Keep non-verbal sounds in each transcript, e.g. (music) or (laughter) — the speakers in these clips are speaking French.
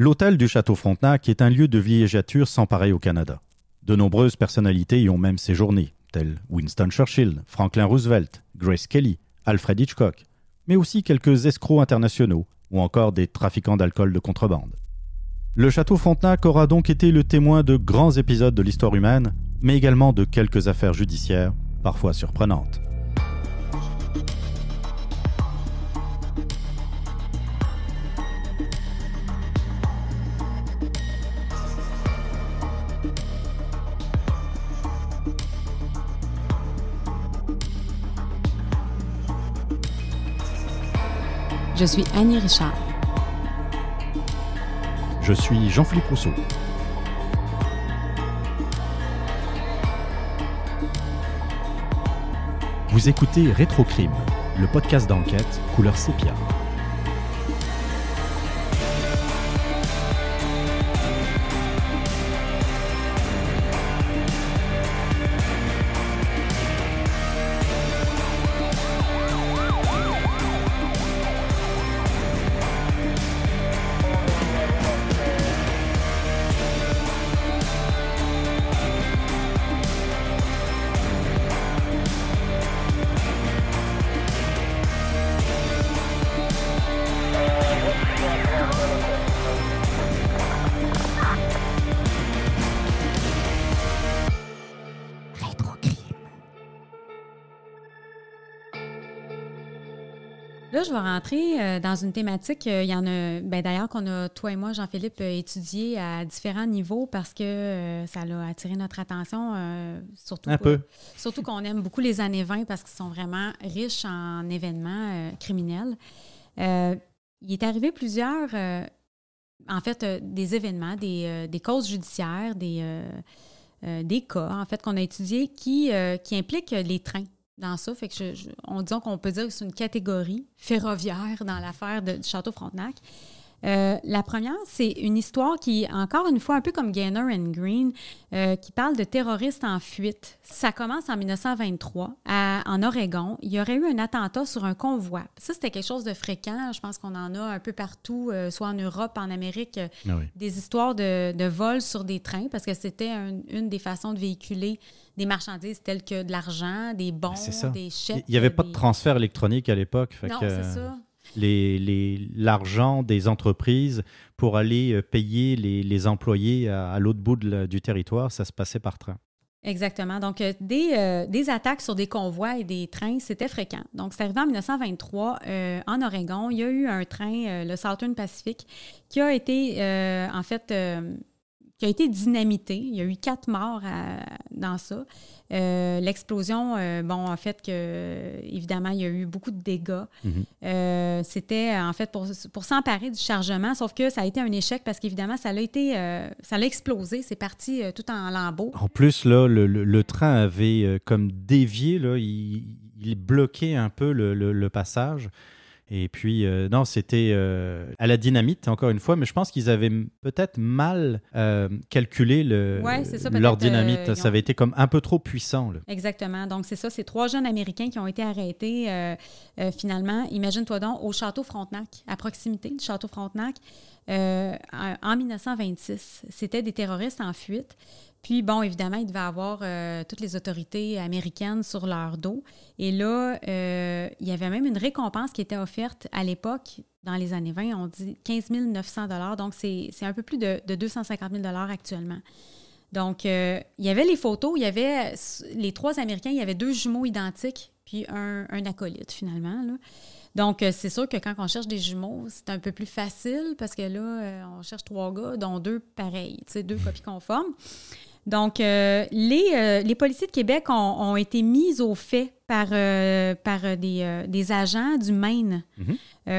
L'hôtel du Château Frontenac est un lieu de villégiature sans pareil au Canada. De nombreuses personnalités y ont même séjourné, tels Winston Churchill, Franklin Roosevelt, Grace Kelly, Alfred Hitchcock, mais aussi quelques escrocs internationaux ou encore des trafiquants d'alcool de contrebande. Le château Frontenac aura donc été le témoin de grands épisodes de l'histoire humaine, mais également de quelques affaires judiciaires, parfois surprenantes. Je suis Annie Richard. Je suis Jean-Philippe Rousseau. Vous écoutez Rétrocrime, le podcast d'enquête couleur sépia. Là, je vais rentrer euh, dans une thématique. euh, Il y en a, ben, d'ailleurs, qu'on a, toi et moi, Jean-Philippe, euh, étudié à différents niveaux parce que euh, ça a attiré notre attention. euh, surtout, Un peu. Surtout qu'on aime beaucoup les années 20 parce qu'ils sont vraiment riches en événements euh, criminels. Il est arrivé plusieurs, en fait, des événements, des, des causes judiciaires, des, des cas, en fait, qu'on a étudiés qui, qui impliquent les trains dans ça. Fait que je, on disons qu'on peut dire que c'est une catégorie ferroviaire dans l'affaire du Château Frontenac. Euh, la première, c'est une histoire qui, encore une fois, un peu comme Gaynor and Green, euh, qui parle de terroristes en fuite. Ça commence en 1923 à- en Oregon. Il y aurait eu un attentat sur un convoi. Ça, c'était quelque chose de fréquent. Je pense qu'on en a un peu partout, euh, soit en Europe, en Amérique, Ah oui. des histoires de, de vols sur des trains parce que c'était un- une des façons de véhiculer des marchandises telles que de l'argent, des bons, C'est ça. des chèques. Il n'y avait pas de transfert électronique à l'époque. Non, que, c'est ça. Les- les- L'argent des entreprises pour aller euh, payer les, les employés à, l'autre bout du territoire, ça se passait par train. Exactement. Donc, euh, des, euh, des attaques sur des convois et des trains, c'était fréquent. Donc, c'est arrivé en 1923 euh, en Oregon. Il y a eu un train, le Southern Pacific, qui a été, en fait, qui a été dynamité. Il y a eu quatre morts à- dans ça. Euh, L'explosion, euh, bon, en fait, que, évidemment, il y a eu beaucoup de dégâts. Mhm. Euh, C'était, en fait, pour, pour s'emparer du chargement, sauf que ça a été un échec parce qu'évidemment, ça l'a été, euh, ça l'a explosé. C'est parti euh, tout en lambeaux. En plus, là, le, le- le train avait euh, comme dévié, là, il, il bloquait un peu le passage. Et puis, euh, non, c'était euh, à la dynamite, encore une fois, mais je pense qu'ils avaient peut-être mal euh, calculé le, Ouais, c'est ça, leur dynamite. Ça avait été comme un peu trop puissant. là. Exactement. Donc, c'est ça. C'est trois jeunes Américains qui ont été arrêtés finalement. Imagine-toi donc au Château Frontenac, à proximité du Château Frontenac, en en 1926. C'était des terroristes en fuite. Puis, bon, évidemment, il devait avoir euh, toutes les autorités américaines sur leur dos. Et là, euh, il y avait même une récompense qui était offerte à l'époque, dans les années 20, on dit 15 900 Donc, c'est un peu plus de, de 250 000 actuellement. Donc, euh, il y avait les photos, il y avait les trois Américains, il y avait deux jumeaux identiques, puis un, acolyte finalement. Donc, c'est sûr que quand on cherche des jumeaux, c'est un peu plus facile parce que là, on cherche trois gars, dont deux pareils, deux copies conformes. Donc, euh, les, euh, les policiers de Québec ont, ont été mis au fait par, euh, par des, des agents du Maine, Mhm.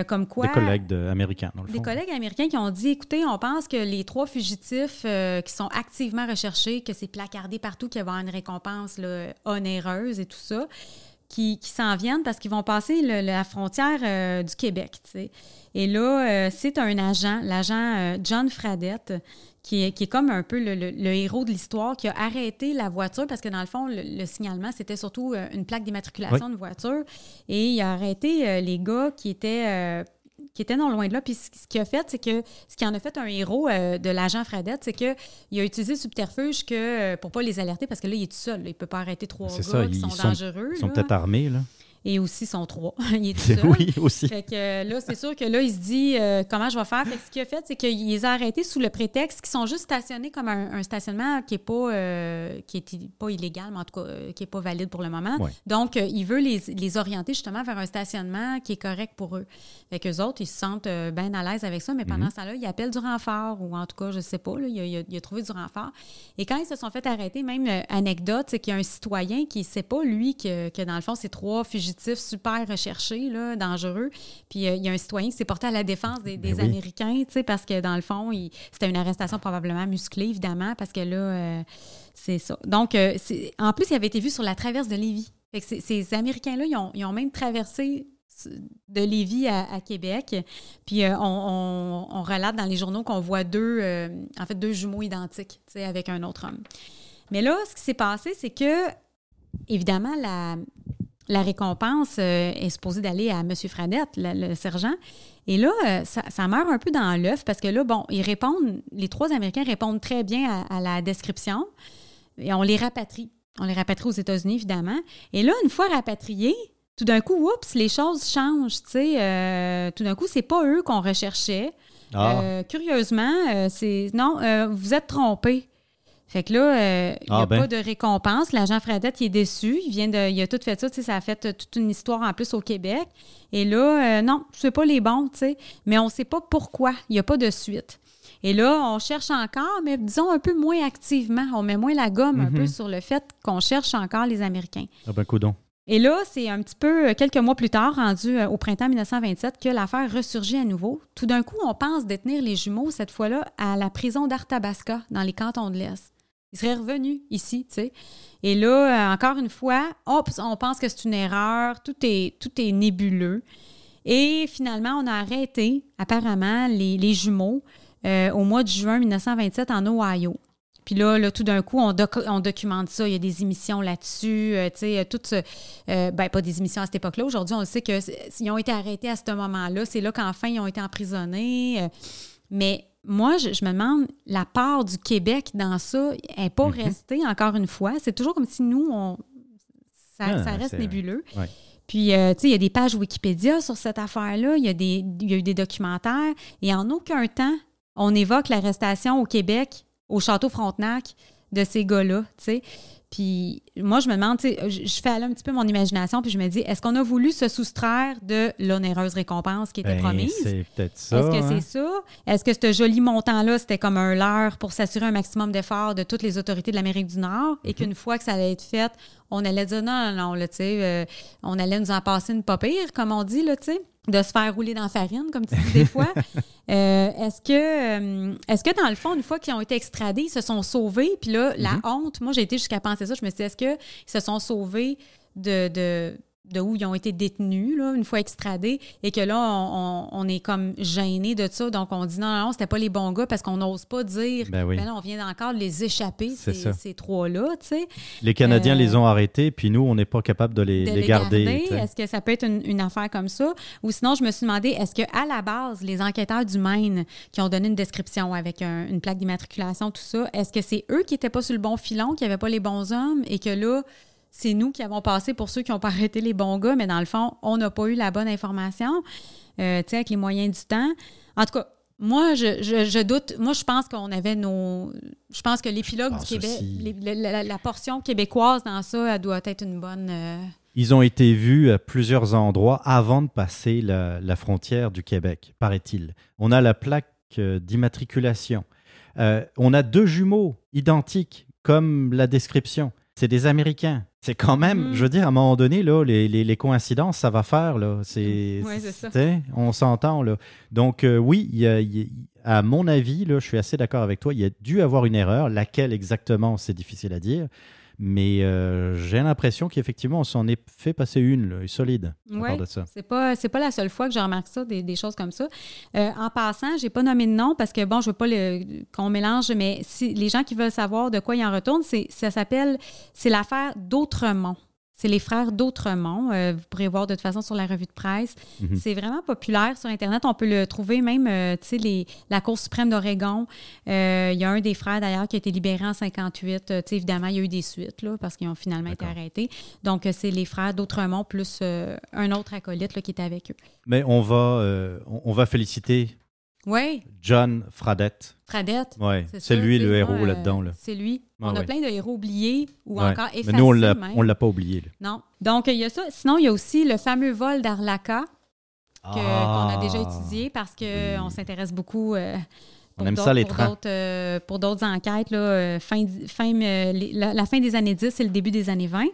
Comme quoi... Des collègues de- américains, dans le Des fond. collègues américains qui ont dit écoutez, on pense que les trois fugitifs qui sont activement recherchés, que c'est placardé partout, qu'il va y avoir une récompense là, onéreuse et tout ça, qui, qui s'en viennent parce qu'ils vont passer le- la frontière du Québec. tu sais. Et là, c'est un agent, l'agent John Fradette, qui est, qui est comme un peu le, le- le héros de l'histoire, qui a arrêté la voiture parce que dans le fond, le, le signalement, c'était surtout euh, une plaque d'immatriculation de voiture. Et il a arrêté euh, les gars qui étaient. euh, qui était non loin de là. Puis ce qu'il a fait, c'est que ce qui en a fait un héros de l'agent Fradette, c'est qu'il a utilisé le subterfuge que, pour pas les alerter, parce que là, il est tout seul. il peut pas arrêter trois gars ça, qui sont, dangereux. Ils sont peut-être armés, là et aussi son trois. (laughs) il est tout (laughs) seul. Oui, aussi. Fait que là, c'est sûr que là, il se dit euh, comment je vais faire? Fait que ce qu'il a fait, c'est qu'il les a arrêtés sous le prétexte qu'ils sont juste stationnés comme un, stationnement qui n'est pas, euh, qui est pas illégal, mais en tout cas, euh, qui n'est pas valide pour le moment. Donc, il veut les, les, orienter justement vers un stationnement qui est correct pour eux. Fait qu'eux autres, ils se sentent bien à l'aise avec ça, mais pendant mhm. ce temps-là, ils appellent du renfort, ou en tout cas, je ne sais pas, là, il, a, trouvé du renfort. Et quand ils se sont fait arrêter, même anecdote, c'est qu'il y a un citoyen qui ne sait pas, lui, que, que dans le fond, ces trois super recherché, là, dangereux. Puis euh, il y a un citoyen qui s'est porté à la défense des, ben Américains, tu sais, parce que dans le fond, c'était une arrestation probablement musclée, évidemment, parce que là, euh, c'est ça. Donc, euh, en plus, il avait été vu sur la traverse de Lévis. Fait que ces Américains-là, ils ont, même traversé de Lévis à, Québec. Puis on, on, relate dans les journaux qu'on voit deux, en fait, deux jumeaux identiques, avec un autre homme. Mais là, ce qui s'est passé, c'est que, évidemment, la, la récompense euh, est supposée d'aller à M. Fradette, le, sergent. Et là, euh, ça, meurt un peu dans l'œuf parce que là, bon, ils répondent, les trois Américains répondent très bien à, la description et on les rapatrie. On les rapatrie aux États-Unis, évidemment. Et là, une fois rapatriés, tout d'un coup, oups, les choses changent. Tu sais, euh, tout d'un coup, c'est pas eux qu'on recherchait. Ah. curieusement, c'est non, vous êtes trompés. Fait que là, euh, il n'y a ah, ben. pas de récompense. L'agent Fradette, il est déçu. Il vient de. Il a tout fait ça, tu sais, ça a fait toute une histoire en plus au Québec. Et là, euh, non, c'est pas les bons, tu sais. Mais on ne sait pas pourquoi. Il n'y a pas de suite. Et là, on cherche encore, mais disons un peu moins activement. On met moins la gomme un peu mhm. sur le fait qu'on cherche encore les Américains. Ah ben, coudon. Et là, c'est un petit peu euh, quelques mois plus tard, rendu au printemps 1927, que l'affaire ressurgit à nouveau. Tout d'un coup, on pense détenir les jumeaux, cette fois-là, à la prison d'Arthabasca, dans les cantons de l'Est. Il serait revenu ici, tu sais. Et là, euh, encore une fois, on pense que c'est une erreur, tout est, tout est nébuleux. Et finalement, on a arrêté, apparemment, les, jumeaux euh, au mois de juin 1927 en Ohio. Puis là, là tout d'un coup, on, on, documente ça. Il y a des émissions là-dessus. Euh, tu sais, toutes. ben, pas des émissions à cette époque-là. Aujourd'hui, on sait qu'ils ont été arrêtés à ce moment-là. C'est là, qu'enfin, ils ont été emprisonnés. mais moi, je, me demande, la part du Québec dans ça n'est pas mhm. restée, encore une fois. C'est toujours comme si nous, on, ça, ah, reste nébuleux. Puis, euh, tu sais, il y a des pages Wikipédia sur cette affaire-là, il, y a des, il y a eu des documentaires, et en aucun temps, on évoque l'arrestation au Québec, au Château Frontenac, de ces gars-là, tu sais. Puis moi, je me demande, je fais aller un petit peu mon imagination, puis je me dis, est-ce qu'on a voulu se soustraire de l'onéreuse récompense qui était ben, promise? C'est peut-être ça. Est-ce que c'est hein? ça? Est-ce que ce joli montant-là, c'était comme un leurre pour s'assurer un maximum d'efforts de toutes les autorités de l'Amérique du Nord? Et mhm. qu'une fois que ça allait être fait, on allait dire non, non, non, tu sais, euh, on allait nous en passer une pas pire, comme on dit, là, tu sais? De se faire rouler dans la farine, comme tu dis des (laughs) fois. Euh, est-ce que, euh, est-ce que dans le fond, une fois qu'ils ont été extradés, ils se sont sauvés? Puis là, la mm-hmm. honte, moi j'ai été jusqu'à penser ça. Je me suis dit, est-ce qu'ils se sont sauvés de, de de où ils ont été détenus, là, une fois extradés, et que là, on, est comme gêné de ça. Donc, on dit non, non, c'était pas les bons gars parce qu'on n'ose pas dire, ben, oui. ben on vient encore de les échapper, ces, ces trois-là, tu sais. Les Canadiens les ont arrêtés, puis nous, on n'est pas capable de les, les, garder. Est-ce que ça peut être une, affaire comme ça? Ou sinon, je me suis demandé, est-ce qu'à la base, les enquêteurs du Maine qui ont donné une description avec une plaque d'immatriculation, tout ça, est-ce que c'est eux qui n'étaient pas sur le bon filon, qui n'avaient pas les bons hommes, et que là, c'est nous qui avons passé pour ceux qui n'ont pas arrêté les bons gars, mais dans le fond, on n'a pas eu la bonne information, euh, tu sais, avec les moyens du temps. En tout cas, moi, je, doute. Moi, je pense qu'on avait nos. Je pense que l'épilogue du Québec, la, portion québécoise dans ça, elle doit être une bonne. Euh, Ils ont été vus à plusieurs endroits avant de passer la, frontière du Québec, paraît-il. On a la plaque euh, d'immatriculation. on a deux jumeaux identiques, comme la description. C'est des Américains. C'est quand même, mm. je veux dire, à un moment donné, là, les, coïncidences, ça va faire. Là. C'est, On s'entend. Là. Donc, euh, oui, à mon avis, là, je suis assez d'accord avec toi, il y a dû avoir une erreur. Laquelle exactement, c'est difficile à dire. Mais euh, j'ai l'impression qu'effectivement, on s'en est fait passer une solide oui. C'est pas, c'est pas la seule fois que je remarque ça, des, choses comme ça. Euh, en passant, j'ai pas nommé de nom parce que, bon, je veux pas qu'on mélange, mais si les gens qui veulent savoir de quoi il en retourne, ça s'appelle, c'est l'affaire d'Autremont. C'est les frères d'Autremont. Euh, vous pourrez voir de toute façon sur la revue de presse. Mhm. C'est vraiment populaire sur Internet. On peut le trouver même, euh, tu sais, la Cour suprême d'Oregon. Euh, Il y a un des frères, d'ailleurs, qui a été libéré en 58. Euh, tu sais, évidemment, il y a eu des suites, là, parce qu'ils ont finalement été arrêtés. Donc, c'est les frères d'Autremont plus un autre acolyte là, qui était avec eux. Mais on va, on va féliciter Oui, John Fradette. Fradette. Ouais, C'est lui le héros euh, là-dedans. Là. C'est lui. Ah on a plein de héros oubliés ou Ouais. encore effacés. Mais nous, on on l'a pas oublié. là. Non. Donc, il y a ça. Sinon, il y a aussi le fameux vol d'Arlaca que- qu'on a Ah. déjà étudié parce qu'on Oui. s'intéresse beaucoup. euh, On pour aime ça, d'autres- les pour trains. euh, pour d'autres enquêtes, là, euh, fin, fin, euh, la, la fin des années 10 et le début des années 20.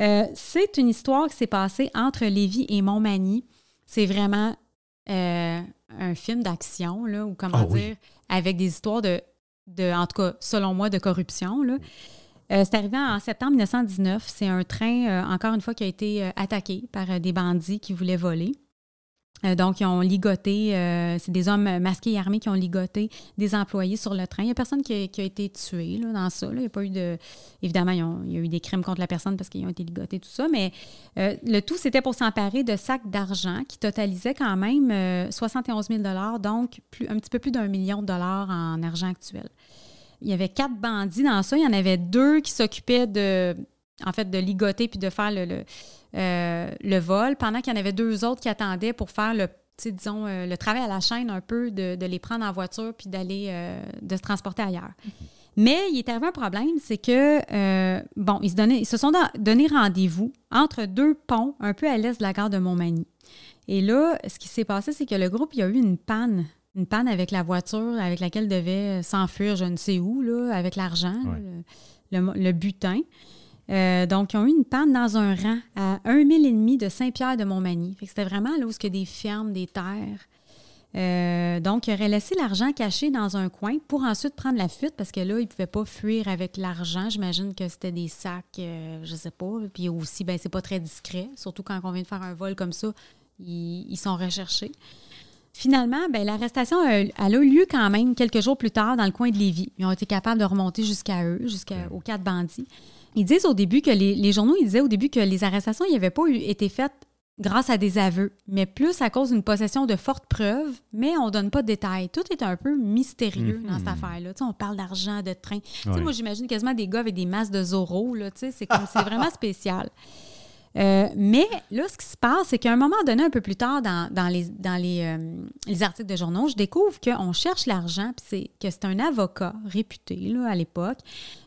Euh, c'est une histoire qui s'est passée entre Lévis et Montmagny. C'est vraiment euh, un film d'action, là, ou comment Ah oui. dire, avec des histoires de, de, en tout cas, selon moi, de corruption. Là. Euh, c'est arrivé en septembre 1919. C'est un train, euh, encore une fois, qui a été euh, attaqué par des bandits qui voulaient voler. Euh, donc, ils ont ligoté, euh, c'est des hommes masqués et armés qui ont ligoté des employés sur le train. Il n'y a personne qui a, été tué là, dans ça. Il n'y a pas eu de. Évidemment, il y a eu des crimes contre la personne parce qu'ils ont été ligotés, tout ça. Mais euh, le tout, c'était pour s'emparer de sacs d'argent qui totalisaient quand même euh, 71 000 donc plus, un petit peu plus d'un million de dollars en argent actuel. Il y avait quatre bandits dans ça. Il y en avait deux qui s'occupaient de, en fait, de ligoter puis de faire le, le, euh, le vol, pendant qu'il y en avait deux autres qui attendaient pour faire le, disons, euh, le travail à la chaîne un peu, de, de les prendre en voiture puis d'aller, euh, de se transporter ailleurs. Mais il est arrivé un problème, c'est que, bon, ils se, donnaient- ils se sont don- donné rendez-vous entre deux ponts un peu à l'est de la gare de Montmagny. Et là, ce qui s'est passé, c'est que le groupe, il y a eu une panne. Une panne avec la voiture avec laquelle devait s'enfuir je ne sais où, là, avec l'argent, là, Ouais. le, le- le butin. Euh, donc, ils ont eu une panne dans un rang à un mille et demi de Saint-Pierre de Montmagny. Fait que c'était vraiment là où il y a des fermes, des terres. Euh, donc, il aurait laissé l'argent caché dans un coin pour ensuite prendre la fuite parce que là, il ne pouvait pas fuir avec l'argent. J'imagine que c'était des sacs, euh, je sais pas. Puis aussi, ben, c'est pas très discret, surtout quand on vient de faire un vol comme ça. Ils, ils sont recherchés. Finalement, ben, l'arrestation elle a eu lieu quand même quelques jours plus tard dans le coin de Lévis. Ils ont été capables de remonter jusqu'à eux, jusqu'aux quatre bandits. Ils disent au début que les, les journaux, ils disaient au début que les arrestations n'avaient pas eu- été faites grâce à des aveux, mais plus à cause d'une possession de fortes preuves, mais on donne pas de détails. Tout est un peu mystérieux dans cette affaire-là. On parle d'argent, de train. Ouais. moi, j'imagine quasiment des gars avec des masses de Zorro. C'est comme c'est vraiment (laughs) spécial. Euh, mais là, ce qui se passe, c'est qu'à un moment donné, un peu plus tard dans, dans les, dans les, euh, les articles de journaux, je découvre qu'on cherche l'argent, puis c'est que c'est un avocat réputé là, à l'époque,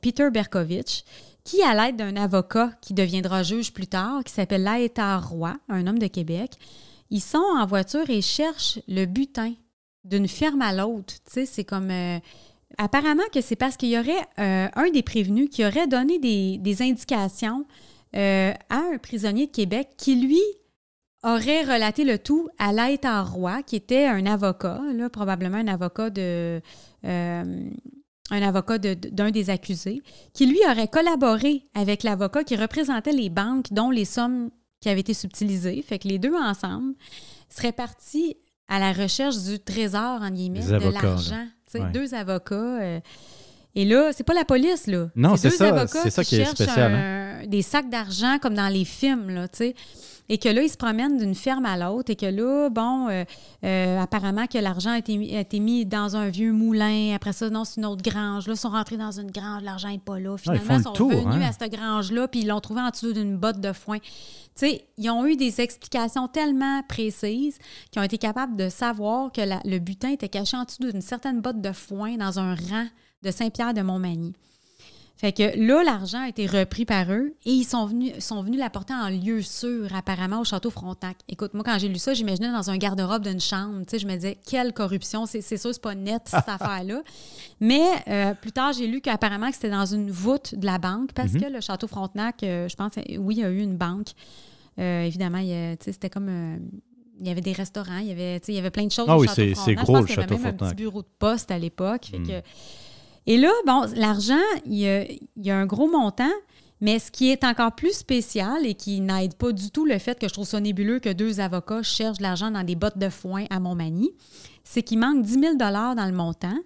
Peter Berkovitch, qui, à l'aide d'un avocat qui deviendra juge plus tard, qui s'appelle Laétar Roy, un homme de Québec, ils sont en voiture et cherchent le butin d'une ferme à l'autre. Tu sais, c'est comme... euh, apparemment que c'est parce qu'il y aurait euh, un des prévenus qui aurait donné des, indications euh, à un prisonnier de Québec qui, lui, aurait relaté le tout à Laétar Roy, qui était un avocat, là, probablement un avocat de... un avocat de- d'un des accusés, qui lui aurait collaboré avec l'avocat qui représentait les banques dont les sommes qui avaient été subtilisées. Fait que les deux ensemble seraient partis à la recherche du trésor, en guillemets, de l'argent. Ouais. Deux avocats. euh, et là, c'est pas la police, là. Non, c'est ça, c'est ça qui est spécial, un- des sacs d'argent comme dans les films, là, tu sais. Et que là, ils se promènent d'une ferme à l'autre et que là, bon, euh, euh, apparemment que l'argent a été, mis- a été mis dans un vieux moulin. Après ça, non, c'est une autre grange. Là, ils sont rentrés dans une grange, l'argent n'est pas là. Finalement, font le ils sont tour, venus hein. à cette grange-là, puis ils l'ont trouvé en dessous d'une botte de foin. Tu sais, ils ont eu des explications tellement précises qu'ils ont été capables de savoir que la- le butin était caché en dessous d'une certaine botte de foin dans un rang de Saint-Pierre de Montmagny. Fait que là, l'argent a été repris par eux et ils sont venus, sont venus l'apporter en lieu sûr, apparemment, au château Frontenac. Écoute, moi, quand j'ai lu ça, j'imaginais dans un garde-robe d'une chambre. Tu sais, je me disais, quelle corruption. C'est sûr, c'est pas net, cette (laughs) affaire-là. Mais euh, plus tard, j'ai lu qu'apparemment, que c'était dans une voûte de la banque parce que le château Frontenac, euh, je pense, euh, oui, il y a eu une banque. Euh, évidemment, il c'était comme. il y avait des restaurants, il y avait, il y avait plein de choses Ah oui, château c'est- Frontenac. gros, le qu'il y avait château même un Frontenac. petit bureau de poste à l'époque. Fait Mm. Et là, bon, l'argent, il y, a, il y a un gros montant, mais ce qui est encore plus spécial et qui n'aide pas du tout le fait que je trouve ça nébuleux que deux avocats cherchent de l'argent dans des bottes de foin à Montmagny, c'est qu'il manque 10 000 dans le montant,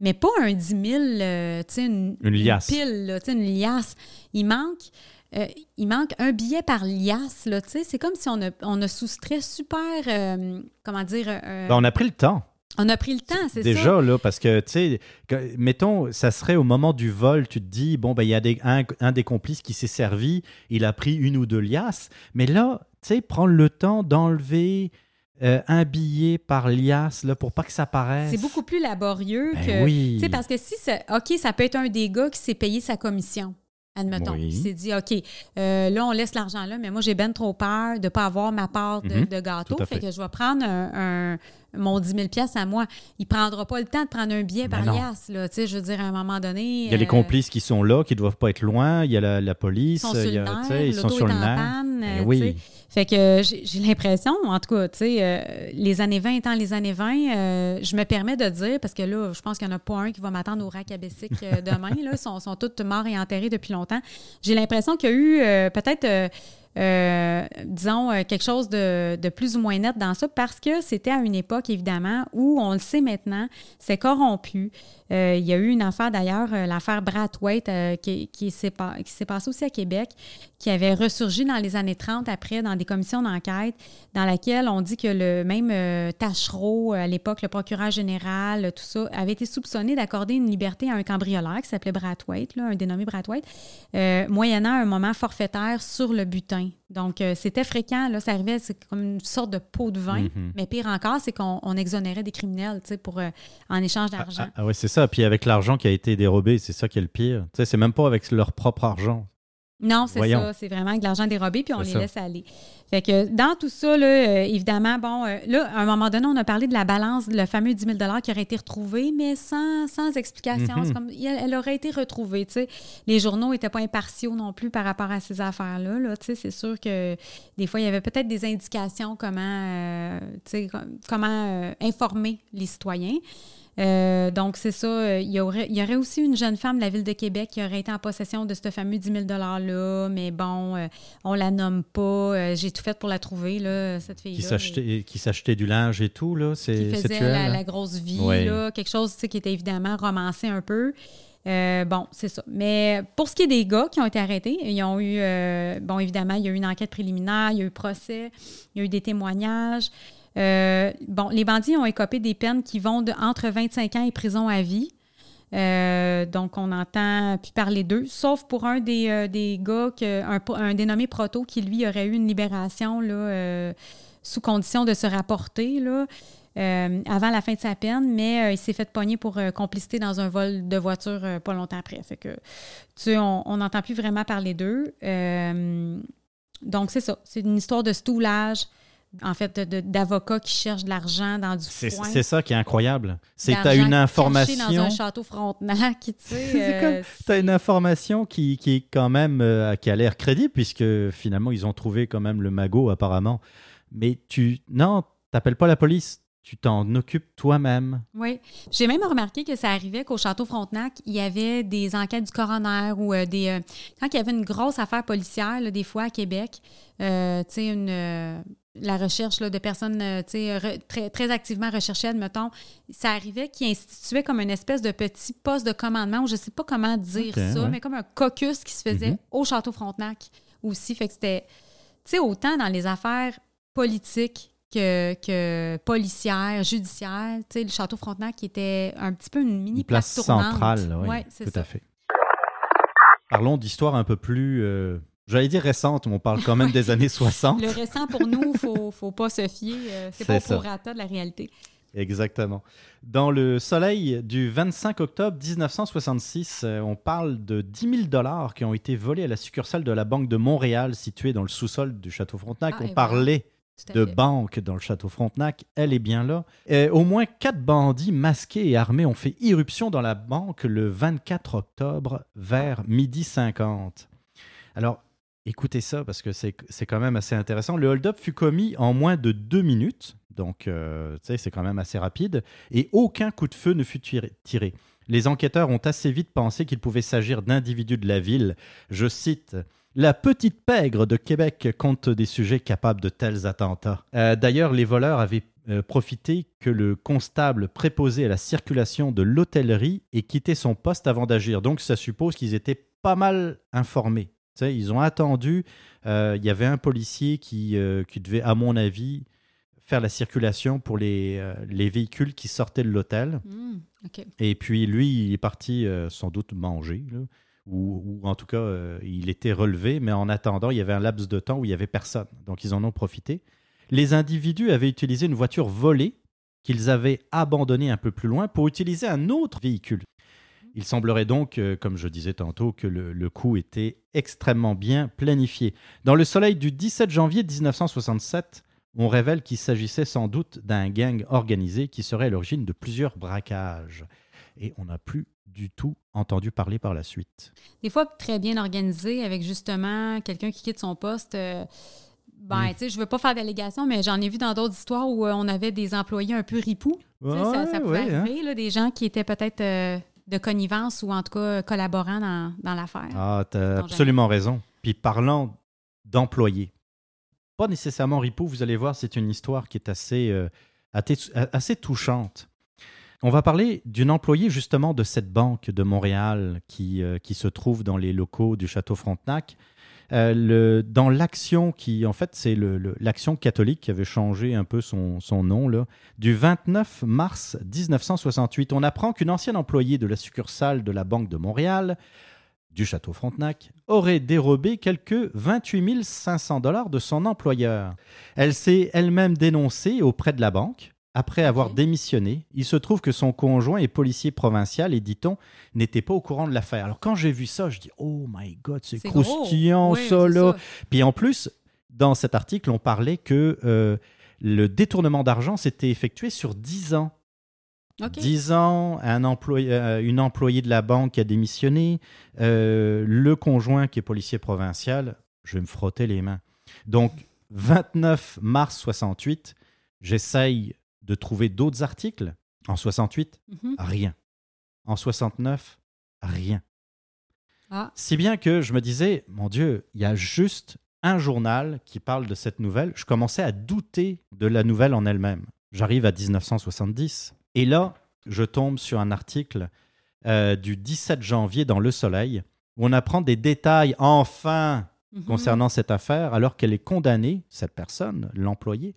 mais pas un 10 000, euh, tu sais, une, Une liasse. pile, là, tu sais, une liasse. Il manque euh, il manque un billet par liasse. Là, c'est comme si on a, on a soustrait super, euh, comment dire... Ben, on a pris le temps. On a pris le temps, c'est ça? Déjà, là, parce que, tu sais, mettons, ça serait au moment du vol, tu te dis, bon, ben, il y a des, un, des complices qui s'est servi, il a pris une ou deux liasses. Mais là, tu sais, prendre le temps d'enlever euh, un billet par liasse, là, pour pas que ça paraisse. C'est beaucoup plus laborieux ben que. Oui. Tu sais, parce que si, OK, ça peut être un des gars qui s'est payé sa commission admettons. Il s'est dit, OK, euh, là, on laisse l'argent là, mais moi, j'ai bien trop peur de ne pas avoir ma part de, mhm. gâteau. Fait. que je vais prendre un, mon 10 000 à moi. Il ne prendra pas le temps de prendre un billet par liasse. Là, je veux dire, à un moment donné. Il y a les euh, complices qui sont là, qui ne doivent pas être loin. Il y a la, police. Ils sont sur le nerf, ils sont sur le nerf. Panne, ben oui. Fait que j'ai l'impression, en tout cas, tu sais, euh, les années 20 étant les années 20, euh, je me permets de dire, parce que là, je pense qu'il n'y en a pas un qui va m'attendre au rack abessique demain. Là, ils (laughs) sont, sont tous morts et enterrés depuis longtemps. J'ai l'impression qu'il y a eu peut-être euh, disons, euh, quelque chose de, plus ou moins net dans ça parce que c'était à une époque, évidemment, où on le sait maintenant, c'est corrompu. Euh, il y a eu une affaire d'ailleurs, l'affaire Brathwaite, qui, qui s'est passée aussi à Québec, qui avait ressurgi dans les années 30 après dans des commissions d'enquête, dans laquelle on dit que le même Tachereau, à l'époque, le procureur général, tout ça, avait été soupçonné d'accorder une liberté à un cambrioleur qui s'appelait Brathwaite, un dénommé Brathwaite, moyennant un moment forfaitaire sur le butin. Donc, euh, c'était fréquent. Là, ça arrivait, c'est comme une sorte de pot de vin. Mhm. Mais pire encore, c'est qu'on exonérait des criminels pour, euh, en échange ah, d'argent. Ah, ah, oui, c'est ça. Puis avec l'argent qui a été dérobé, c'est ça qui est le pire. C'est même pas avec leur propre argent. Non, c'est ça. C'est vraiment avec de l'argent dérobé, puis on les laisse aller. Fait que dans tout ça, là, euh, évidemment, bon, euh, là, à un moment donné, on a parlé de la balance, le fameux 10 000 qui aurait été retrouvé, mais sans, sans explication. Mhm. comme, elle, aurait été retrouvée, tu sais. Les journaux n'étaient pas impartiaux non plus par rapport à ces affaires-là. Là, tu sais, c'est sûr que des fois, il y avait peut-être des indications comment, euh, tu sais, comment informer les citoyens. Euh, donc, c'est ça. Euh, il y, aurait, il y aurait aussi une jeune femme de la ville de Québec qui aurait été en possession de ce fameux 10 000 $-là, mais bon, euh, on la nomme pas. J'ai tout fait pour la trouver, là, cette fille-là. Qui s'achetait du linge et tout, là. Qui faisait la, la, grosse vie, là, quelque chose qui était évidemment romancé un peu. bon, c'est ça. Mais pour ce qui est des gars qui ont été arrêtés, ils ont eu, bon, évidemment, il y a eu une enquête préliminaire, il y a eu procès, il y a eu des témoignages. Euh, bon, les bandits ont écopé des peines qui vont de entre 25 ans et prison à vie. Euh, donc, on entend plus parler d'eux, sauf pour un des, euh, gars, un, dénommé Proto, qui lui aurait eu une libération là, sous condition de se rapporter là, avant la fin de sa peine, mais il s'est fait pogner pour complicité dans un vol de voiture pas longtemps après. Fait que, tu sais, on n'entend plus vraiment parler d'eux. donc, c'est ça. C'est une histoire de stoulage en fait, d'avocats qui cherchent de l'argent dans du foin. C'est ça qui est incroyable. C'est as une information. dans un château Frontenac, tu sais. (laughs) Euh, tu as une information qui, qui est quand même, euh, qui a l'air crédible, puisque finalement, ils ont trouvé quand même le magot, apparemment. Mais tu. Non, t'appelles pas la police. Tu t'en occupes toi-même. Oui. J'ai même remarqué que ça arrivait qu'au Château Frontenac, il y avait des enquêtes du coroner ou euh, des. quand il y avait une grosse affaire policière, des fois à Québec, tu sais, une la recherche de personnes euh, très, très activement recherchées, admettons, ça arrivait qu'ils instituaient comme une espèce de petit poste de commandement, ou je ne sais pas comment dire ça, mais comme un caucus qui se faisait mm-hmm. au Château Frontenac aussi. Fait que c'était, tu sais, autant dans les affaires politiques que, que policières, judiciaires, tu sais, le Château Frontenac qui était un petit peu une mini place centrale, oui, ouais, tout à fait. Parlons d'histoire un peu plus euh, J'allais dire récente, mais on parle quand même des (laughs) années 60. Le récent, pour nous, il ne faut, pas se fier. Euh, c'est pas pour rata de la réalité. Exactement. Dans le soleil du 25 octobre 1966, euh, on parle de 10 000 dollars qui ont été volés à la succursale de la Banque de Montréal située dans le sous-sol du Château Frontenac. Ah, on parlait de banque dans le Château Frontenac. Elle est bien là. Et au moins quatre bandits masqués et armés ont fait irruption dans la banque le 24 octobre vers midi 50. Alors, Écoutez ça parce que c'est quand même assez intéressant. Le hold-up fut commis en moins de deux minutes, donc euh, c'est quand même assez rapide, et aucun coup de feu ne fut tiré. Les enquêteurs ont assez vite pensé qu'il pouvait s'agir d'individus de la ville. Je cite la petite pègre de Québec compte des sujets capables de tels attentats. Euh, d'ailleurs, les voleurs avaient euh, profité que le constable préposé à la circulation de l'hôtellerie ait quitté son poste avant d'agir. Donc, ça suppose qu'ils étaient pas mal informés ils ont attendu. euh, Il y avait un policier qui, euh, qui devait, à mon avis, faire la circulation pour les, euh, les véhicules qui sortaient de l'hôtel. Hmm. Et puis lui, il est parti sans doute manger, là, ou, ou en tout cas, il était relevé, mais en attendant, il y avait un laps de temps où il n'y avait personne. Donc ils en ont profité. Les individus avaient utilisé une voiture volée qu'ils avaient abandonnée un peu plus loin pour utiliser un autre véhicule. Il semblerait donc, euh, comme je disais tantôt, que le, le coup était extrêmement bien planifié. Dans le soleil du 17 janvier 1967, on révèle qu'il s'agissait sans doute d'un gang organisé qui serait à l'origine de plusieurs braquages. Et on n'a plus du tout entendu parler par la suite. Des fois, très bien organisé, avec justement quelqu'un qui quitte son poste. euh, ben, Mm. tu sais, je veux pas faire d'allégations, mais j'en ai vu dans d'autres histoires où euh, on avait des employés un peu ripoux. Ça, ça pouvait ouais, hein. arriver, là, des gens qui étaient peut-être euh, de connivence ou en tout cas collaborants dans, dans l'affaire. Ah, t'as Dans absolument raison. Puis parlant d'employés, pas nécessairement Ripou, vous allez voir, c'est une histoire qui est assez, euh, assez touchante. On va parler d'une employée justement de cette banque de Montréal qui, euh, qui se trouve dans les locaux du Château Frontenac. Euh, dans l'action qui, en fait, c'est l'action catholique qui avait changé un peu son, son nom, là, du 29 mars 1968. On apprend qu'une ancienne employée de la succursale de la Banque de Montréal, du Château Frontenac, aurait dérobé quelques 28 500 dollars de son employeur. Elle s'est elle-même dénoncée auprès de la banque. Après avoir démissionné, il se trouve que son conjoint est policier provincial et, dit-on, n'était pas au courant de l'affaire. Alors, quand j'ai vu ça, je dis Oh my God, c'est croustillant, Oui, ça, là. Puis en plus, dans cet article, on parlait que euh, le détournement d'argent s'était effectué sur 10 ans. OK. 10 ans, un employé, euh, une employée de la banque a démissionné, euh, le conjoint qui est policier provincial, je vais me frotter les mains. Donc, 29 mars 68, j'essaye de trouver d'autres articles? En 68, Mhm. rien. En 69, rien. Ah. Si bien que je me disais, mon Dieu, il y a juste un journal qui parle de cette nouvelle. Je commençais à douter de la nouvelle en elle-même. J'arrive à 1970. Et là, je tombe sur un article euh, du 17 janvier dans Le Soleil, où on apprend des détails, enfin, Mhm. concernant cette affaire, alors qu'elle est condamnée, cette personne, l'employé,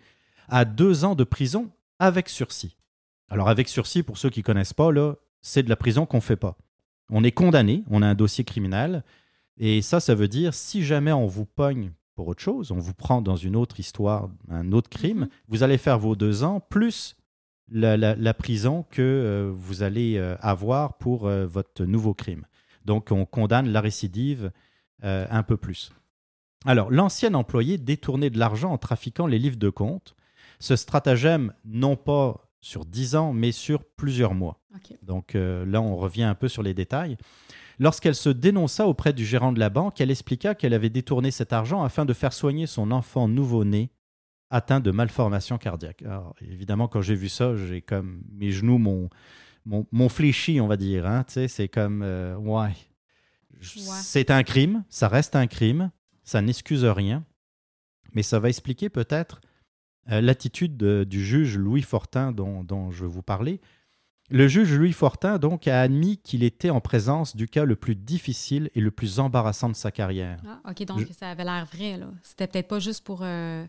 à deux ans de prison avec sursis. Alors, avec sursis, pour ceux qui ne connaissent pas, là, c'est de la prison qu'on ne fait pas. On est condamné, on a un dossier criminel, et ça, ça veut dire si jamais on vous pogne pour autre chose, on vous prend dans une autre histoire, un autre crime, Mhm. vous allez faire vos deux ans plus la, la- la prison que euh, vous allez euh, avoir pour euh, votre nouveau crime. Donc, on condamne la récidive un peu plus. Alors, l'ancien employé détournait de l'argent en trafiquant les livres de compte. Ce stratagème, non pas sur 10 ans, mais sur plusieurs mois. Donc euh, là, on revient un peu sur les détails. Lorsqu'elle se dénonça auprès du gérant de la banque, elle expliqua qu'elle avait détourné cet argent afin de faire soigner son enfant nouveau-né atteint de malformation cardiaque. Alors, évidemment, quand j'ai vu ça, j'ai comme mes genoux m'ont m'ont- m'ont fléchi, on va dire. hein. C'est comme, euh, ouais. Je- Ouais. C'est un crime, ça reste un crime, ça n'excuse rien, mais ça va expliquer peut-être l'attitude de- du juge Louis Fortin dont, dont je vous parlais. Le juge Louis Fortin donc a admis qu'il était en présence du cas le plus difficile et le plus embarrassant de sa carrière. Ah, OK, donc Je- ça avait l'air vrai, là. C'était peut-être pas juste pour, euh,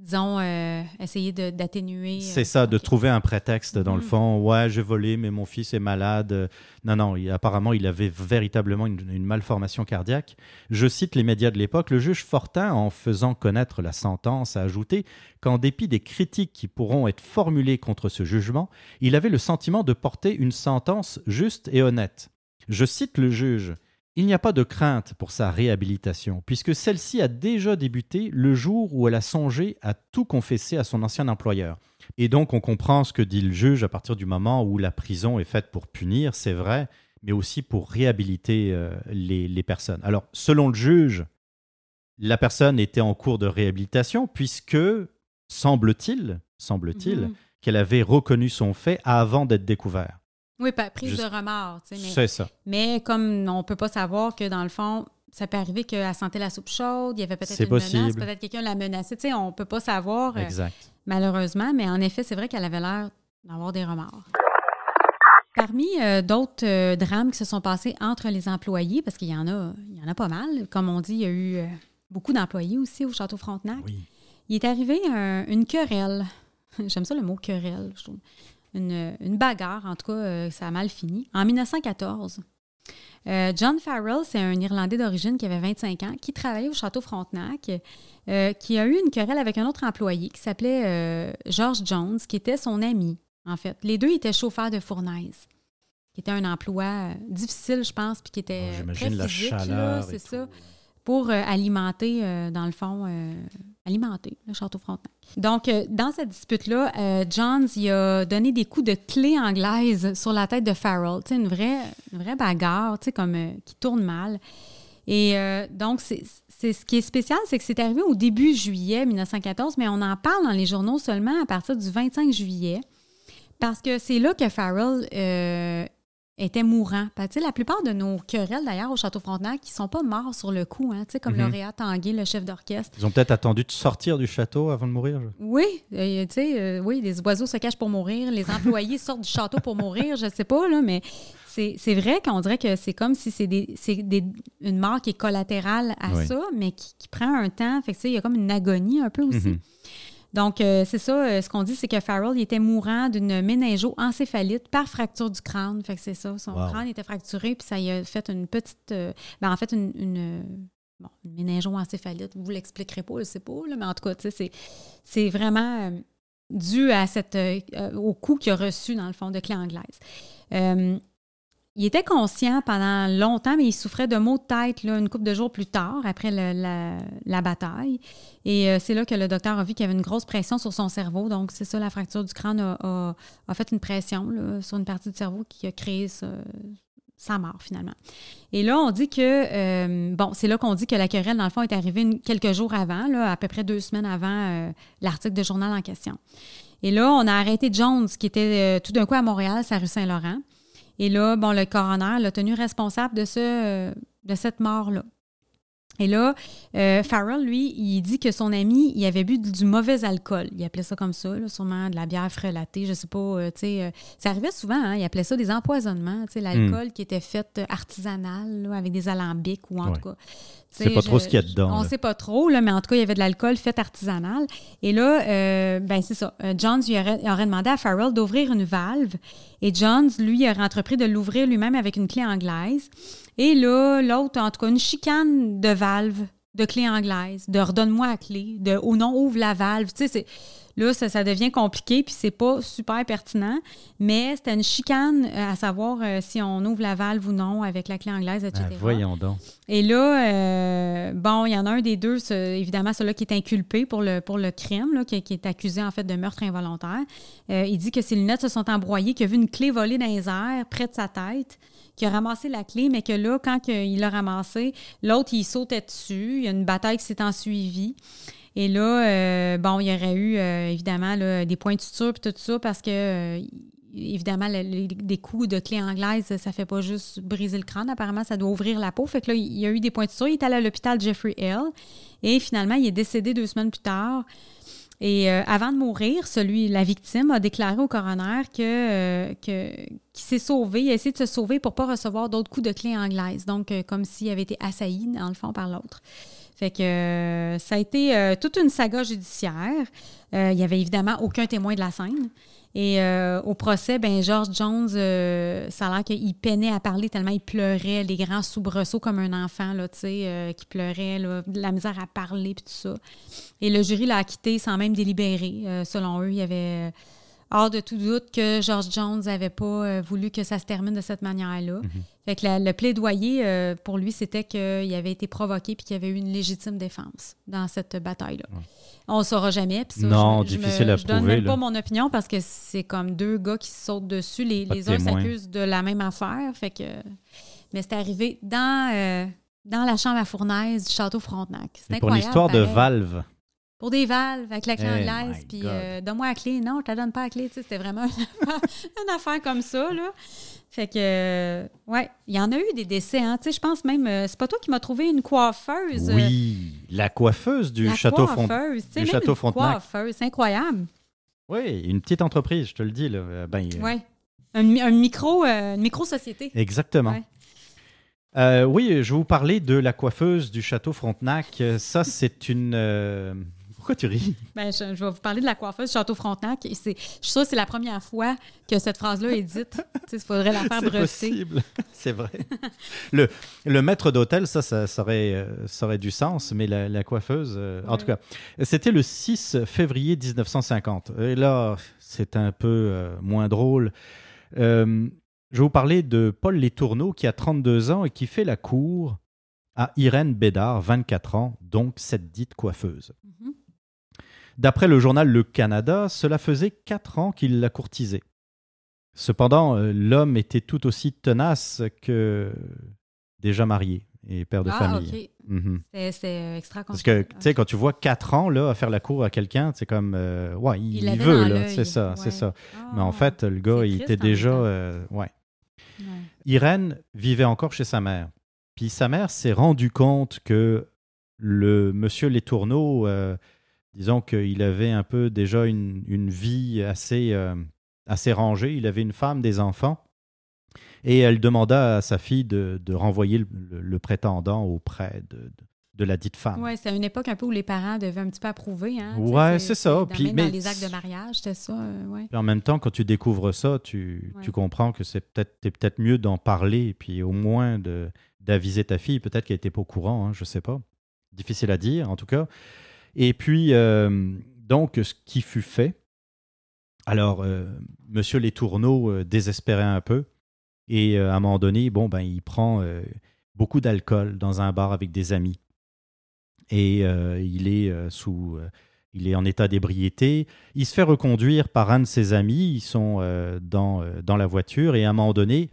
disons, euh, essayer d'atténuer. C'est euh, ça, de trouver un prétexte dans le Mhm. fond. Ouais, j'ai volé, mais mon fils est malade. Non, non, il- apparemment, il avait véritablement une, une malformation cardiaque. Je cite les médias de l'époque. Le juge Fortin, en faisant connaître la sentence, a ajouté qu'en dépit des critiques qui pourront être formulées contre ce jugement, il avait le sentiment de porter une sentence juste et honnête. Je cite le juge. Il n'y a pas de crainte pour sa réhabilitation, puisque celle-ci a déjà débuté le jour où elle a songé à tout confesser à son ancien employeur. Et donc, on comprend ce que dit le juge à partir du moment où la prison est faite pour punir, c'est vrai, mais aussi pour réhabiliter euh, les, les personnes. Alors, selon le juge, la personne était en cours de réhabilitation, puisque, semble-t-il, semble-t-il, Mhm. qu'elle avait reconnu son fait avant d'être découvert. Oui, pas prise Juste- de remords. tu sais, Mais, C'est ça. mais comme on peut pas savoir que, dans le fond, ça peut arriver qu'elle sentait la soupe chaude, il y avait peut-être une menace, possible. peut-être quelqu'un l'a menacée. Tu sais, on peut pas savoir, euh, Exact. malheureusement, mais en effet, c'est vrai qu'elle avait l'air d'avoir des remords. Parmi euh, d'autres euh, drames qui se sont passés entre les employés, parce qu'il y en a, il y en a pas mal. Comme on dit, il y a eu euh, beaucoup d'employés aussi au Château Frontenac. Oui. Il est arrivé un- une querelle. (laughs) J'aime ça le mot querelle, je trouve. Une, une bagarre, en tout cas, euh, ça a mal fini. En 1914, euh, John Farrell, c'est un Irlandais d'origine qui avait 25 ans, qui travaillait au Château Frontenac, euh, qui a eu une querelle avec un autre employé qui s'appelait euh, George Jones, qui était son ami, en fait. Les deux étaient chauffeurs de fournaise, qui était un emploi difficile, je pense, puis qui était Oh, J'imagine très la physique, chaleur. c'est ça. Pour euh, alimenter, euh, dans le fond, euh, alimenter le château Frontenac. Donc, dans cette dispute-là, Johns il a donné des coups de clé anglaise sur la tête de Farrell. Tu sais, une vraie, une vraie bagarre, tu comme qui tourne mal. Et donc, c'est ce qui est spécial, c'est que c'est arrivé au début juillet 1914, mais on en parle dans les journaux seulement à partir du 25 juillet, parce que c'est là que Farrell était mourant. La plupart de nos querelles, d'ailleurs, au Château Frontenac, qui ne sont pas morts sur le coup, hein, comme Mhm. Lauréat Tanguay, le chef d'orchestre. Ils ont peut-être attendu de sortir du château avant de mourir. je- Oui, euh, euh, oui, les oiseaux se cachent pour mourir, les (laughs) employés sortent du château pour mourir, je sais pas, là, mais c'est vrai qu'on dirait que c'est comme si c'est des, c'est des- une mort qui est collatérale à Oui. ça, mais qui, qui prend un temps. Fait que, tu sais, il y a comme une agonie un peu aussi. Mhm. Donc, euh, c'est ça, euh, ce qu'on dit, c'est que Farrell il était mourant d'une méningo-encéphalite par fracture du crâne. Fait que c'est ça, son Wow. crâne était fracturé, puis ça y a fait une petite... euh, ben, en fait, une... une Bon, une méningo-encéphalite, vous l'expliquerez pas, je sais pas, là, mais en tout cas, c'est, c'est vraiment dû à cette, au coup qu'il a reçu, dans le fond, de clé anglaise. Il était conscient pendant longtemps, mais il souffrait de maux de tête là, une couple de jours plus tard, après la, bataille. Et euh, c'est là que le docteur a vu qu'il y avait une grosse pression sur son cerveau. Donc, c'est ça, la fracture du crâne a, a- fait une pression là, sur une partie du cerveau qui a créé ça, sa mort, finalement. Et là, on dit que, euh, bon, c'est là qu'on dit que la querelle, dans le fond, est arrivée quelques jours avant, là, à peu près deux semaines avant euh, l'article de journal en question. Et là, on a arrêté Jones, qui était tout d'un coup à Montréal, sa rue Saint-Laurent. Et là, bon, le coroner l'a tenu responsable de, ce, de cette mort-là. Et là, euh, Farrell, lui, il dit que son ami, il avait bu du mauvais alcool. Il appelait ça comme ça, là, sûrement de la bière frelatée, je sais pas, euh, tu sais. euh, ça arrivait souvent, hein, il appelait ça des empoisonnements, tu sais, l'alcool qui était fait artisanal, là, avec des alambics ou en Ouais. tout cas. C'est pas trop ce qu'il y a dedans, On là. sait pas trop, là, mais en tout cas, il y avait de l'alcool fait artisanal. Et là, euh, ben c'est ça. Euh, Jones lui aurait, aurait demandé à Farrell d'ouvrir une valve. Et Jones, lui, aurait entrepris de l'ouvrir lui-même avec une clé anglaise. Et là, l'autre, en tout cas, une chicane de valve, de clé anglaise, de redonne-moi la clé, de oh non, ouvre la valve. Tu sais, c'est. Là, ça, ça devient compliqué, puis c'est pas super pertinent, mais c'était une chicane euh, à savoir euh, si on ouvre la valve ou non avec la clé anglaise, etc. Ah, voyons donc. Et là, euh, bon, il y en a un des deux, ce- évidemment, celui qui est inculpé pour le, pour le crime, là, qui, qui est accusé en fait de meurtre involontaire. Euh, il dit que ses lunettes se sont embroyées, qu'il a vu une clé voler dans les airs près de sa tête, qu'il a ramassé la clé, mais que là, quand il l'a ramassée, l'autre, il sautait dessus. Il y a une bataille qui s'est ensuivie. Et là, euh, bon, il y aurait eu euh, évidemment des points de suture et tout ça parce que, euh, évidemment, des coups de clé anglaise, ça fait pas juste briser le crâne. Apparemment, ça doit ouvrir la peau. Fait que là, il y a eu des points de suture. Il est allé à l'hôpital Jeffrey Hill et finalement, il est décédé deux semaines plus tard. Et avant de mourir, celui, la victime a déclaré au coroner que, qu'il s'est sauvé, il a essayé de se sauver pour pas recevoir d'autres coups de clé anglaise. Donc, comme s'il avait été assailli, dans le fond, par l'autre. Fait que euh, ça a été euh, toute une saga judiciaire. Euh, il y avait évidemment aucun témoin de la scène. Et au procès, ben George Jones, ça a l'air qu'il peinait à parler tellement il pleurait, les grands soubresauts comme un enfant, là, qui pleurait, la misère à parler, puis tout ça. Et le jury l'a acquitté sans même délibérer. Selon eux, il y avait hors de tout doute que George Jones n'avait pas voulu que ça se termine de cette manière-là. Fait que la- le plaidoyer, euh, pour lui, c'était qu'il avait été provoqué puis qu'il y avait eu une légitime défense dans cette bataille-là. On ne saura jamais. ça, Non, je, je difficile me- à Je donne prouver, même pas mon opinion parce que c'est comme deux gars qui se sautent dessus. Les, de uns s'accusent de la même affaire. Fait que... Mais c'est arrivé dans, euh, dans la chambre à fournaise du château Frontenac. C'est Et Pour incroyable. l'histoire de. Valve. Pour des valves avec la clé Eh anglaise, puis euh, donne-moi la clé. Non, je te donne pas la clé. Tu sais, C'était vraiment (laughs) une affaire, une affaire comme ça, là. Fait que, euh, ouais, il y en a eu des décès, hein. Tu sais, je pense même, euh, c'est pas toi qui m'as trouvé une coiffeuse. euh, Oui, la coiffeuse du la château Frontenac. coiffeuse, sais, du château une Frontenac. coiffeuse, c'est incroyable. Oui, une petite entreprise, je te le dis. Là. Ben, Ouais. Un, mi- un micro, euh, une micro-société. Exactement. Ouais. Euh, oui, je vais vous parler de la coiffeuse du château Frontenac. Ça, c'est une. euh, Pourquoi tu ris? Ben, je, je vais vous parler de la coiffeuse Château Frontenac. Et c'est- Je suis sûre que c'est la première fois que cette phrase-là est dite. Il faudrait la faire C'est breveter. possible, (laughs) c'est vrai. le, le maître d'hôtel, ça, ça, ça aurait, euh, ça aurait du sens, mais la, la coiffeuse, euh, en tout cas, c'était le 6 février 1950. Et là, c'est un peu euh, moins drôle. Je vais vous parler de Paul Létourneau, qui a 32 ans et qui fait la cour à Irène Bédard, 24 ans, donc cette dite coiffeuse. Mhm. D'après le journal Le Canada, cela faisait quatre ans qu'il la courtisait. Cependant, euh, l'homme était tout aussi tenace que déjà marié et père de Ah, famille. Mhm. C'est- C'est euh, extra Parce que, tu sais, quand tu vois quatre ans là, à faire la cour à quelqu'un, c'est comme, euh, ouais, il, Il veut, c'est ça, c'est ça. Ah, Mais en fait, le gars, il était déjà, euh, ouais. ouais. Irène vivait encore chez sa mère. Puis sa mère s'est rendu compte que le monsieur Les Tourneaux, euh, disons qu'il avait un peu déjà une, une vie assez, euh, assez rangée. Il avait une femme, des enfants. Et elle demanda à sa fille de, de renvoyer le, le- le prétendant auprès de, de- de la dite femme. Ouais, c'est une époque un peu où les parents devaient un petit peu approuver. Hein, Ouais, c'est ça. Puis- même mais- dans les actes de mariage, c'était ça. euh, ouais. Puis en même temps, quand tu découvres ça, tu, Ouais. tu comprends que c'est peut-être mieux d'en parler, puis au moins de d'aviser ta fille. Peut-être qu'elle n'était pas au courant, hein, je sais pas. Difficile à dire, en tout cas. Et puis, euh, donc, ce qui fut fait. Alors, euh, Monsieur Les Tourneaux euh, désespérait un peu. Et à un moment donné, bon, ben, il prend beaucoup d'alcool dans un bar avec des amis. Et il est sous. il est en état d'ébriété. Il se fait reconduire par un de ses amis. Ils sont dans, dans la voiture et à un moment donné,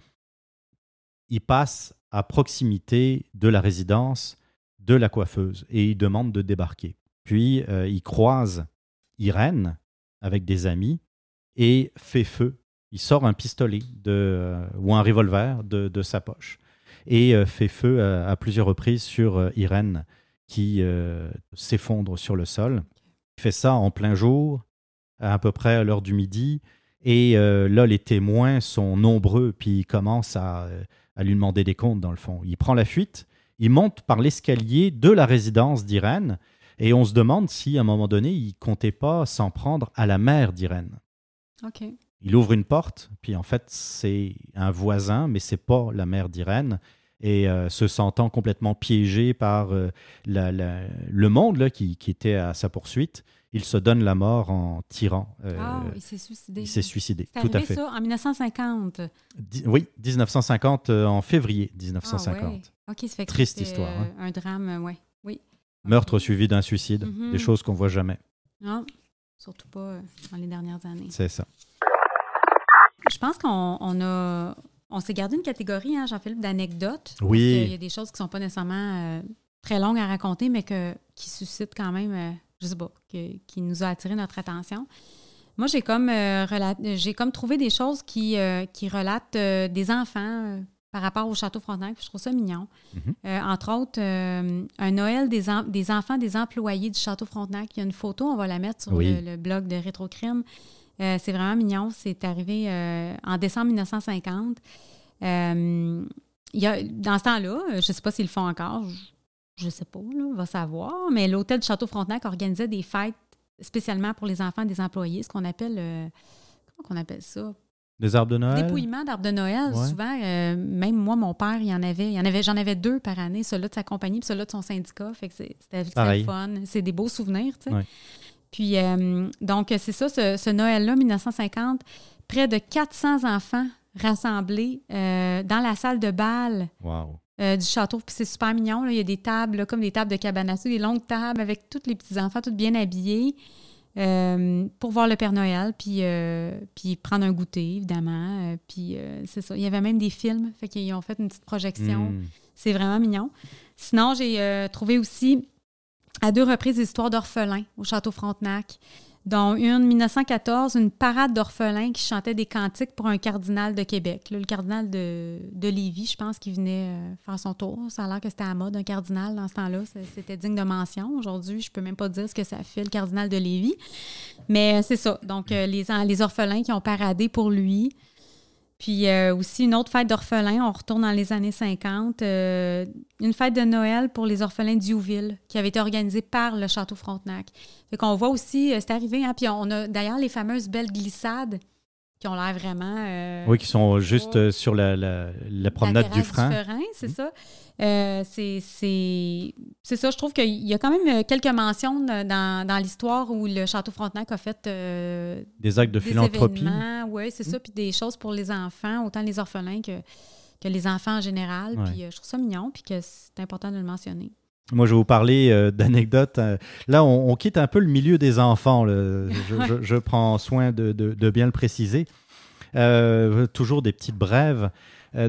il passe à proximité de la résidence de la coiffeuse et il demande de débarquer. Puis euh, il croise Irène avec des amis et fait feu. Il sort un pistolet euh, ou un revolver de, sa poche et euh, fait feu à, plusieurs reprises sur Irène qui s'effondre sur le sol. Il fait ça en plein jour, à peu près à l'heure du midi. Et là, les témoins sont nombreux, puis il commence à, euh, à lui demander des comptes, dans le fond. Il prend la fuite, il monte par l'escalier de la résidence d'Irène, et on se demande si, à un moment donné, il comptait pas s'en prendre à la mère d'Irène. OK. Il ouvre une porte, puis en fait, c'est un voisin, mais c'est pas la mère d'Irène. Et euh, se sentant complètement piégé par euh, la- la- le monde là, qui, qui était à sa poursuite, il se donne la mort en tirant. euh, ah, il s'est suicidé. il s'est suicidé, tout à fait. ça en 1950. Di- oui, 1950, euh, en février Ah, 1950. ouais. OK, ça fait que Triste histoire, hein. Un drame. Oui. Meurtre suivi d'un suicide, Mhm. des choses qu'on voit jamais. Non, surtout pas euh, dans les dernières années. C'est ça. Je pense qu'on on a. On s'est gardé une catégorie, hein, Jean-Philippe, d'anecdotes. Oui. Qu'il y a des choses qui ne sont pas nécessairement euh, très longues à raconter, mais que, qui suscitent quand même, euh, je sais pas, que- qui nous a attiré notre attention. Moi, j'ai comme, euh, j'ai comme trouvé des choses qui, euh, qui relatent des enfants par rapport au Château Frontenac. puis Je trouve ça mignon. Mhm. Euh, entre autres, euh, un Noël des, en- des enfants des employés du Château Frontenac. Il y a une photo, on va la mettre sur Oui. le, le blog de Rétrocrime. Euh, c'est vraiment mignon. C'est arrivé en décembre 1950. Euh, il y a, dans ce temps-là, je ne sais pas s'ils le font encore, je ne sais pas, là, on va savoir, mais l'hôtel du Château Frontenac organisait des fêtes spécialement pour les enfants des employés, ce qu'on appelle, comment qu'on appelle ça? Des arbres de Noël? Dépouillement d'arbres de Noël, Ouais. souvent. euh, même moi, mon père, il y en avait, il y en avait, j'en avais deux par année, celui-là de sa compagnie, puis celui-là de son syndicat. Fait que c'est- c'était fun. C'est des beaux souvenirs, tu sais. Ouais. Puis, euh, donc, c'est ça, ce, ce Noël-là, 1950, près de 400 enfants rassemblés euh, dans la salle de bal Wow. euh, du château. Puis c'est super mignon. Là. Il y a des tables, là, comme des tables de cabane à sucre, des longues tables avec tous les petits-enfants, tous bien habillés, euh, pour voir le Père Noël, puis, euh, puis prendre un goûter, évidemment. Euh, puis c'est ça. Il y avait même des films. Fait qu'ils ont fait une petite projection. Mm. C'est vraiment mignon. Sinon, j'ai trouvé aussi à deux reprises des histoires d'orphelins au Château Frontenac, dont une 1914, une parade d'orphelins qui chantait des cantiques pour un cardinal de Québec. Le cardinal de, de Lévis, je pense, qui venait euh, faire son tour. Ça a que c'était à mode, un cardinal dans ce temps-là. C'était digne de mention. Aujourd'hui, je peux même pas dire ce que ça fait, le cardinal de Lévis. Mais euh, c'est ça. Donc, euh, les, les orphelins qui ont paradé pour lui. Puis euh, aussi une autre fête d'orphelins, on retourne dans les années 50, euh, une fête de Noël pour les orphelins d'Youville qui avait été organisée par le Château Frontenac. Fait qu'on voit aussi, euh, c'est arrivé, hein, puis on a d'ailleurs les fameuses belles glissades qui ont l'air vraiment... euh, Oui, qui sont juste euh, sur la, la- la promenade la du frein. c'est ça. Euh, c'est- ça, je trouve qu'il y a quand même euh, quelques mentions dans, dans l'histoire où le Château Frontenac a fait Des actes de des philanthropie. Oui, c'est ça. Puis des choses pour les enfants, autant les orphelins que, que les enfants en général. Ouais. Puis je trouve ça mignon, puis que c'est important de le mentionner. Moi, je vais vous parler euh, d'anecdotes. Euh, Là, on, on quitte un peu le milieu des enfants. là. Je, je- je prends soin de, de- de bien le préciser. Euh, toujours des petites brèves.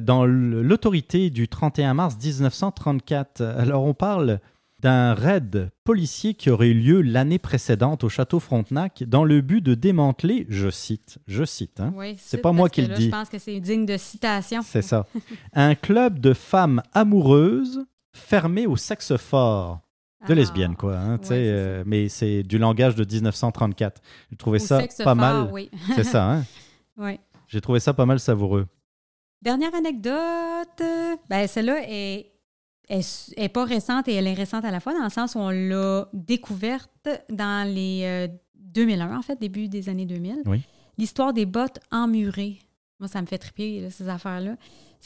Dans l'autorité du 31 mars 1934, alors on parle d'un raid policier qui aurait eu lieu l'année précédente au château Frontenac dans le but de démanteler, je cite, je cite, hein, Oui, C'est pas moi qui le dis. Je pense que c'est digne de citation. c'est ça, (laughs) un club de femmes amoureuses fermé au sexe fort. De Ah. lesbiennes, quoi. hein, Ouais, euh, mais c'est du langage de 1934. J'ai trouvé ça sexe pas fort, mal. Oui. (laughs) C'est ça, hein? (laughs) oui. J'ai trouvé ça pas mal savoureux. Dernière anecdote, ben celle-là est, est, est pas récente et elle est récente à la fois, dans le sens où on l'a découverte dans les euh, 2001, en fait, début des années 2000. Oui. L'histoire des bottes emmurées. Moi, ça me fait triper, là, ces affaires-là.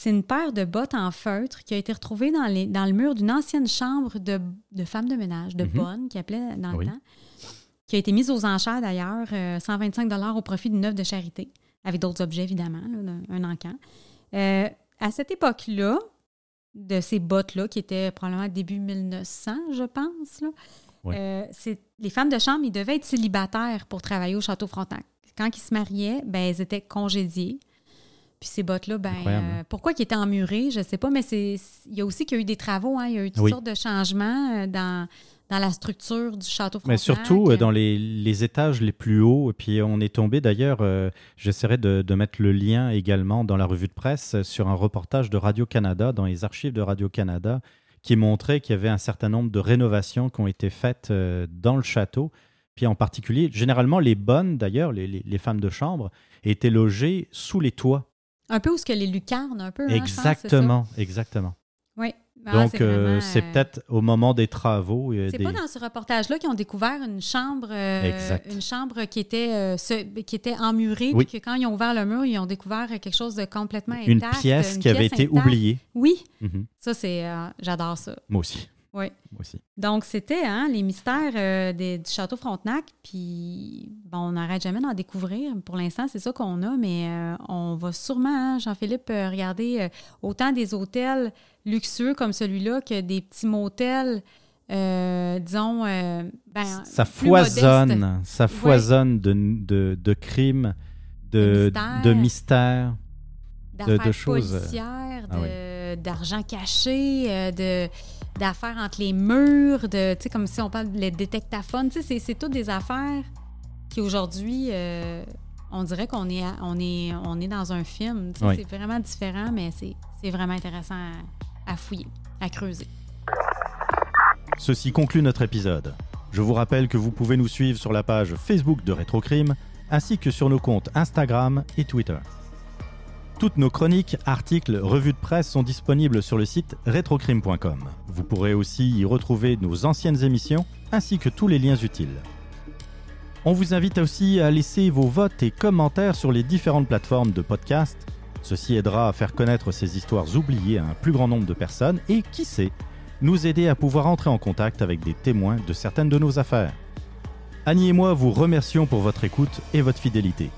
C'est une paire de bottes en feutre qui a été retrouvée dans, les, dans le mur d'une ancienne chambre de, de femmes de ménage, de Mhm. bonnes, qui appelait dans Oui. le temps, qui a été mise aux enchères d'ailleurs, euh, 125 au profit d'une œuvre de charité, avec d'autres objets évidemment, là, un encan. Euh, à cette époque-là, de ces bottes-là, qui étaient probablement début 1900, je pense, là, Oui. euh, les femmes de chambre, ils devaient être célibataires pour travailler au Château Frontenac. Quand ils se mariaient, ben, elles étaient congédiées. Puis ces bottes-là, ben, euh, pourquoi qu'ils étaient emmurées, je ne sais pas, mais c'est, il y a aussi qu'il y a eu des travaux, hein, il y a eu toutes Oui. sortes de changements euh, dans, dans la structure du Château Frontenac. Mais surtout euh, dans les, les étages les plus hauts. Et puis on est tombé d'ailleurs, euh, j'essaierai de, de mettre le lien également dans la revue de presse sur un reportage de Radio-Canada, dans les archives de Radio-Canada, qui montrait qu'il y avait un certain nombre de rénovations qui ont été faites dans le château. Puis en particulier, généralement les bonnes d'ailleurs, les, les- les femmes de chambre, étaient logées sous les toits. Un peu où ce que les lucarnes, un peu. hein, pense, exactement, exactement. Oui. Ah, Donc c'est euh, euh, peut-être au moment des travaux. C'est des- pas dans ce reportage-là qu'ils ont découvert une chambre, euh, Exact. une chambre qui était, ce- qui était emmurée, Oui. puis que quand ils ont ouvert le mur, ils ont découvert quelque chose de complètement intact. une pièce une qui avait été intacte. oubliée. Oui, Mhm. ça c'est, j'adore ça. Moi aussi. Oui. Moi aussi. Donc c'était hein, les mystères euh, des- du château Frontenac, puis bon, on n'arrête jamais d'en découvrir. Pour l'instant, c'est ça qu'on a, mais euh, on va sûrement, hein, Jean-Philippe, euh, regarder euh, autant des hôtels luxueux comme celui-là que des petits motels. disons, ben, ça plus modestes. foisonne, ça foisonne de, de, de crimes, de, De de mystères. de choses, ah d'argent caché, de d'affaires entre les murs, de comme si on parle tu sais c'est- c'est toutes des affaires qui aujourd'hui euh, on dirait qu'on est à- on est on est dans un film, Oui. c'est vraiment différent mais c'est c'est vraiment intéressant à, à fouiller, à creuser. Ceci conclut notre épisode. Je vous rappelle que vous pouvez nous suivre sur la page Facebook de Rétrocrime, ainsi que sur nos comptes Instagram et Twitter. Toutes nos chroniques, articles, revues de presse sont disponibles sur le site retrocrime.com. Vous pourrez aussi y retrouver nos anciennes émissions, ainsi que tous les liens utiles. On vous invite aussi à laisser vos votes et commentaires sur les différentes plateformes de podcast. Ceci aidera à faire connaître ces histoires oubliées à un plus grand nombre de personnes et, qui sait, nous aider à pouvoir entrer en contact avec des témoins de certaines de nos affaires. Annie et moi vous remercions pour votre écoute et votre fidélité.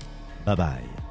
Bye bye.